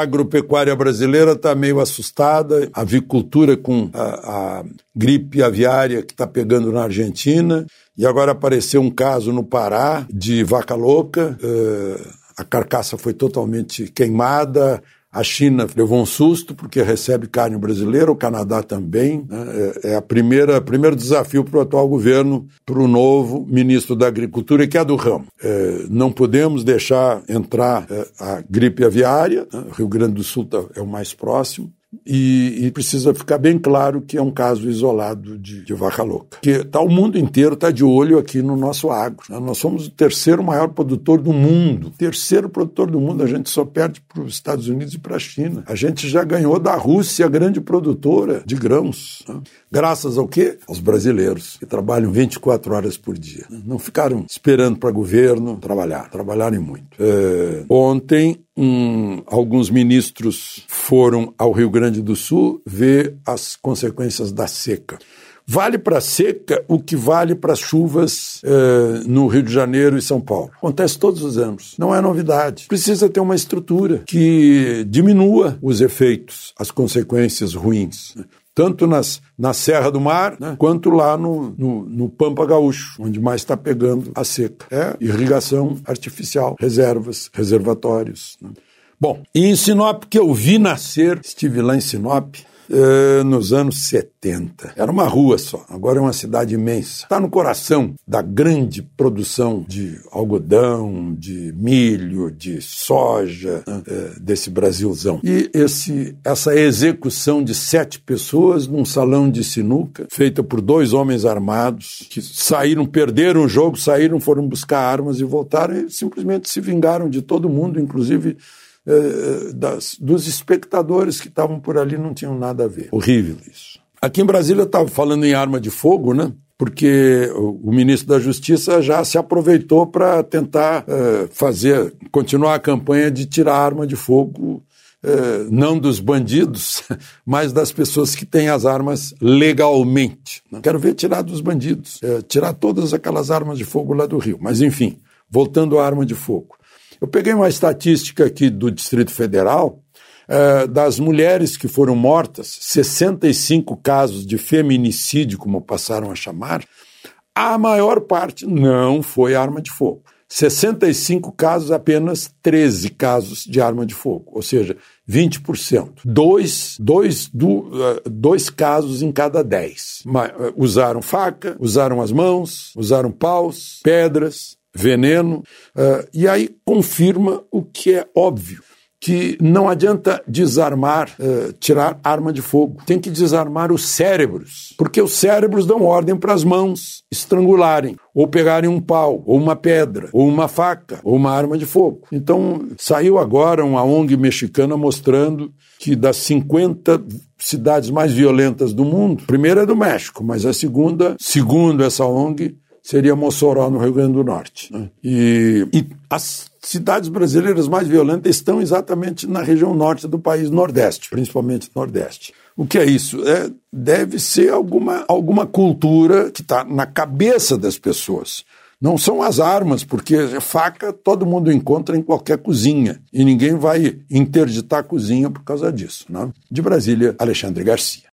Agropecuária brasileira está meio assustada, a avicultura com a, a gripe aviária que está pegando na Argentina, e agora apareceu um caso no Pará de vaca louca. Uh, a carcaça foi totalmente queimada, a China levou um susto porque recebe carne brasileira, o Canadá também. Né? É, é a primeira primeiro desafio para o atual governo, para o novo ministro da Agricultura, que é do ramo. É, não podemos deixar entrar é, a gripe aviária. Né? Rio Grande do Sul tá, é o mais próximo. E, e, precisa ficar bem claro que é um caso isolado de, de vaca louca. Que tá, o mundo inteiro está de olho aqui no nosso agro. Né? Nós somos o terceiro maior produtor do mundo. Terceiro produtor do mundo, a gente só perde para os Estados Unidos e para a China. A gente já ganhou da Rússia, grande produtora de grãos. Né? Graças ao quê? Aos brasileiros, que trabalham 24 horas por dia. Não ficaram esperando para governo trabalhar, trabalharem muito. É, ontem um, alguns ministros foram ao Rio Grande do Sul ver as consequências da seca. Vale para a seca o que vale para as chuvas eh, no Rio de Janeiro e São Paulo. Acontece todos os anos. Não é novidade. Precisa ter uma estrutura que diminua os efeitos, as consequências ruins tanto nas, na Serra do Mar, né, quanto lá no, no, no, Pampa Gaúcho, onde mais está pegando a seca. É irrigação artificial, reservas, reservatórios. Né. Bom, e em Sinop, que eu vi nascer, estive lá em Sinop, eh, nos anos 70. Era uma rua só, agora é uma cidade imensa. Está no coração da grande produção de algodão, de milho, de soja eh, desse Brasilzão. E esse, essa execução de sete pessoas num salão de sinuca, feita por dois homens armados, que saíram, perderam o jogo, saíram, foram buscar armas e voltaram e simplesmente se vingaram de todo mundo, inclusive eh, das, dos espectadores que estavam por ali não tinham nada a ver. Horrível isso. Aqui em Brasília estava falando em arma de fogo, né? Porque o, o ministro da Justiça já se aproveitou para tentar eh, fazer, continuar a campanha de tirar arma de fogo eh, não dos bandidos, mas das pessoas que têm as armas legalmente. Né? Quero ver tirar dos bandidos, tirar todas aquelas armas de fogo lá do Rio. Mas, enfim, voltando à arma de fogo. Eu peguei uma estatística aqui do Distrito Federal uh, das mulheres que foram mortas, 65 casos de feminicídio, como passaram a chamar, a maior parte não foi arma de fogo. 65 casos, apenas 13 casos de arma de fogo, ou seja, 20%. Dois, dois, do, uh, dois casos em cada 10. Mas, uh, usaram faca, usaram as mãos, usaram paus, pedras, veneno, uh, e aí confirma o que é óbvio. Que não adianta desarmar, uh, tirar arma de fogo. Tem que desarmar os cérebros. Porque os cérebros dão ordem para as mãos estrangularem, ou pegarem um pau, ou uma pedra, ou uma faca, ou uma arma de fogo. Então, saiu agora uma ONG mexicana mostrando que das 50 cidades mais violentas do mundo, a primeira é do México, mas a segunda, segundo essa ONG, seria Mossoró, no Rio Grande do Norte. Né? E, e, as cidades brasileiras mais violentas estão exatamente na região norte do país, Nordeste, principalmente Nordeste. O que é isso? É, deve ser alguma, alguma cultura que está na cabeça das pessoas. Não são as armas, porque faca todo mundo encontra em qualquer cozinha e ninguém vai interditar a cozinha por causa disso. Né? De Brasília, Alexandre Garcia.